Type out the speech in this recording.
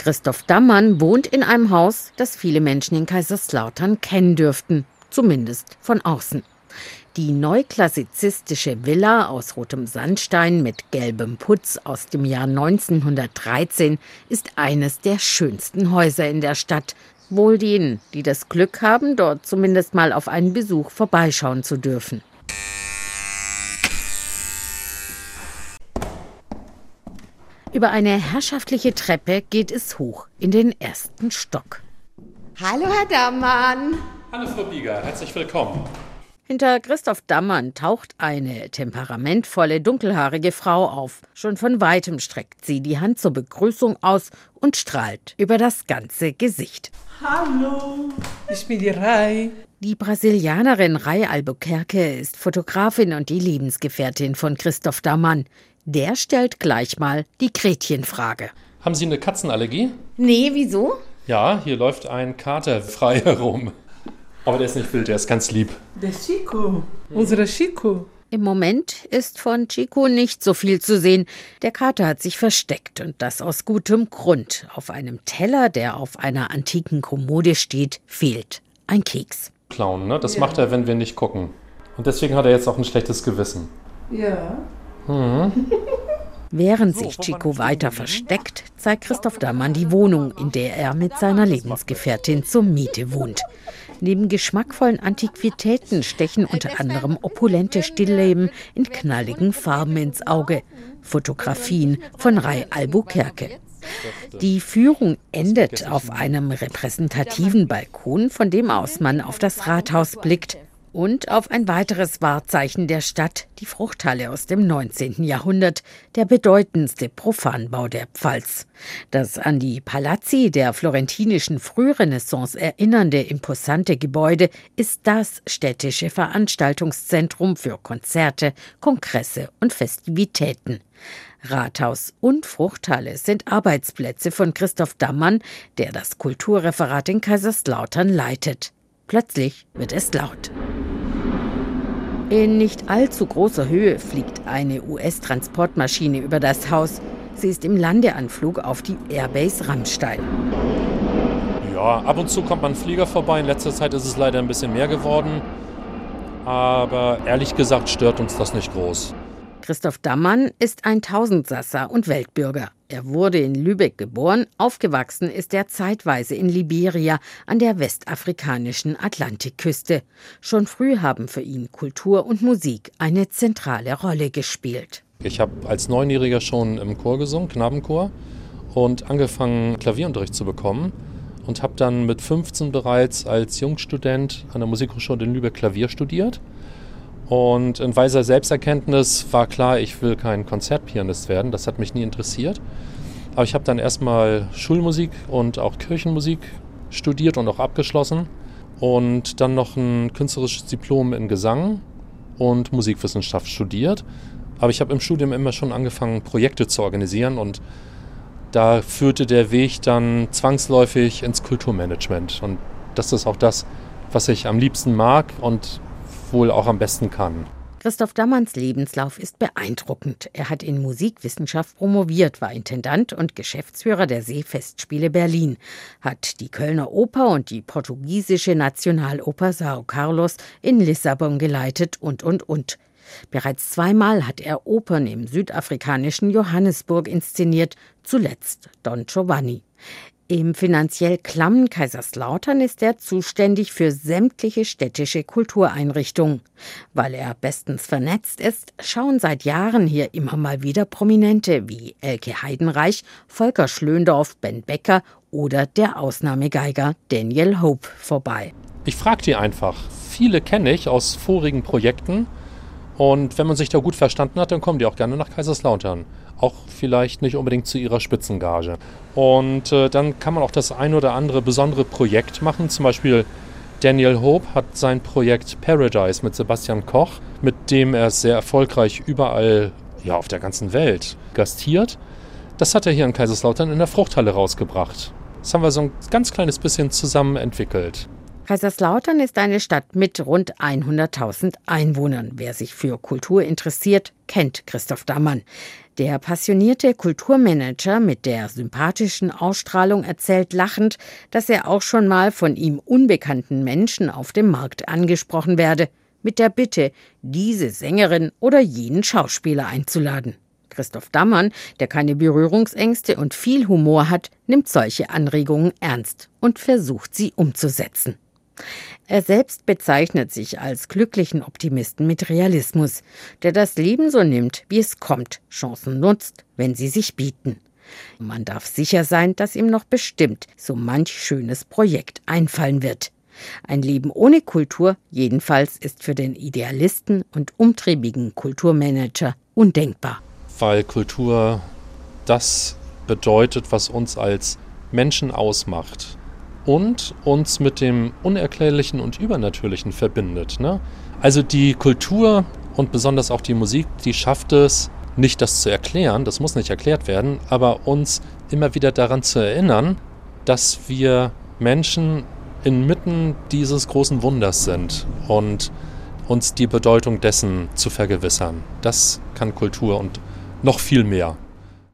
Christoph Dammann wohnt in einem Haus, das viele Menschen in Kaiserslautern kennen dürften, zumindest von außen. Die neuklassizistische Villa aus rotem Sandstein mit gelbem Putz aus dem Jahr 1913 ist eines der schönsten Häuser in der Stadt. Wohl denen, die das Glück haben, dort zumindest mal auf einen Besuch vorbeischauen zu dürfen. Über eine herrschaftliche Treppe geht es hoch in den ersten Stock. Hallo, Herr Dammann. Hallo, Frau Bieger. Herzlich willkommen. Hinter Christoph Dammann taucht eine temperamentvolle, dunkelhaarige Frau auf. Schon von weitem streckt sie die Hand zur Begrüßung aus und strahlt über das ganze Gesicht. Hallo, ich bin die Rai. Die Brasilianerin Rai Albuquerque ist Fotografin und die Lebensgefährtin von Christoph Dammann. Der stellt gleich mal die Gretchenfrage. Haben Sie eine Katzenallergie? Nee, wieso? Ja, hier läuft ein Kater frei herum. Aber der ist nicht wild, der ist ganz lieb. Der Chico, unser Chico. Im Moment ist von Chico nicht so viel zu sehen. Der Kater hat sich versteckt und das aus gutem Grund. Auf einem Teller, der auf einer antiken Kommode steht, fehlt ein Keks. Clown, ne? Das ja. macht er, wenn wir nicht gucken. Und deswegen hat er jetzt auch ein schlechtes Gewissen. Ja. Mhm. Während sich Chico weiter versteckt, zeigt Christoph Dammann die Wohnung, in der er mit seiner Lebensgefährtin zur Miete wohnt. Neben geschmackvollen Antiquitäten stechen unter anderem opulente Stillleben in knalligen Farben ins Auge. Fotografien von Rai Albuquerque. Die Führung endet auf einem repräsentativen Balkon, von dem aus man auf das Rathaus blickt und auf ein weiteres Wahrzeichen der Stadt, die Fruchthalle aus dem 19. Jahrhundert, der bedeutendste Profanbau der Pfalz. Das an die Palazzi der florentinischen Frührenaissance erinnernde imposante Gebäude ist das städtische Veranstaltungszentrum für Konzerte, Kongresse und Festivitäten. Rathaus und Fruchthalle sind Arbeitsplätze von Christoph Dammann, der das Kulturreferat in Kaiserslautern leitet. Plötzlich wird es laut. In nicht allzu großer Höhe fliegt eine US-Transportmaschine über das Haus. Sie ist im Landeanflug auf die Airbase Rammstein. Ja, ab und zu kommt man Flieger vorbei. In letzter Zeit ist es leider ein bisschen mehr geworden. Aber ehrlich gesagt stört uns das nicht groß. Christoph Dammann ist ein Tausendsasser und Weltbürger. Er wurde in Lübeck geboren, aufgewachsen ist er zeitweise in Liberia an der westafrikanischen Atlantikküste. Schon früh haben für ihn Kultur und Musik eine zentrale Rolle gespielt. Ich habe als Neunjähriger schon im Chor gesungen, Knabenchor, und angefangen Klavierunterricht zu bekommen und habe dann mit 15 bereits als Jungstudent an der Musikhochschule in Lübeck Klavier studiert und in weiser Selbsterkenntnis war klar, ich will kein Konzertpianist werden. Das hat mich nie interessiert. Aber ich habe dann erstmal Schulmusik und auch Kirchenmusik studiert und auch abgeschlossen. Und dann noch ein künstlerisches Diplom in Gesang und Musikwissenschaft studiert. Aber ich habe im Studium immer schon angefangen, Projekte zu organisieren und da führte der Weg dann zwangsläufig ins Kulturmanagement. Und das ist auch das, was ich am liebsten mag und wohl auch am besten kann. Christoph Dammanns Lebenslauf ist beeindruckend. Er hat in Musikwissenschaft promoviert, war Intendant und Geschäftsführer der Seefestspiele Berlin, hat die Kölner Oper und die portugiesische Nationaloper Sao Carlos in Lissabon geleitet und, und, und. Bereits zweimal hat er Opern im südafrikanischen Johannesburg inszeniert, zuletzt Don Giovanni. Im finanziell klammen Kaiserslautern ist er zuständig für sämtliche städtische Kultureinrichtungen. Weil er bestens vernetzt ist, schauen seit Jahren hier immer mal wieder Prominente wie Elke Heidenreich, Volker Schlöndorff, Ben Becker oder der Ausnahmegeiger Daniel Hope vorbei. Ich frage die einfach. Viele kenne ich aus vorigen Projekten und wenn man sich da gut verstanden hat, dann kommen die auch gerne nach Kaiserslautern auch vielleicht nicht unbedingt zu ihrer Spitzengage. Und äh, dann kann man auch das ein oder andere besondere Projekt machen. Zum Beispiel Daniel Hope hat sein Projekt Paradise mit Sebastian Koch, mit dem er sehr erfolgreich überall ja, auf der ganzen Welt gastiert. Das hat er hier in Kaiserslautern in der Fruchthalle rausgebracht. Das haben wir so ein ganz kleines bisschen zusammen entwickelt. Kaiserslautern ist eine Stadt mit rund 100.000 Einwohnern. Wer sich für Kultur interessiert, kennt Christoph Dammann. Der passionierte Kulturmanager mit der sympathischen Ausstrahlung erzählt lachend, dass er auch schon mal von ihm unbekannten Menschen auf dem Markt angesprochen werde, mit der Bitte, diese Sängerin oder jenen Schauspieler einzuladen. Christoph Dammann, der keine Berührungsängste und viel Humor hat, nimmt solche Anregungen ernst und versucht sie umzusetzen. Er selbst bezeichnet sich als glücklichen Optimisten mit Realismus, der das Leben so nimmt, wie es kommt, Chancen nutzt, wenn sie sich bieten. Man darf sicher sein, dass ihm noch bestimmt so manch schönes Projekt einfallen wird. Ein Leben ohne Kultur jedenfalls ist für den Idealisten und umtriebigen Kulturmanager undenkbar. Weil Kultur das bedeutet, was uns als Menschen ausmacht und uns mit dem Unerklärlichen und Übernatürlichen verbindet. Ne? Also die Kultur und besonders auch die Musik, die schafft es, nicht das zu erklären, das muss nicht erklärt werden, aber uns immer wieder daran zu erinnern, dass wir Menschen inmitten dieses großen Wunders sind und uns die Bedeutung dessen zu vergewissern. Das kann Kultur und noch viel mehr.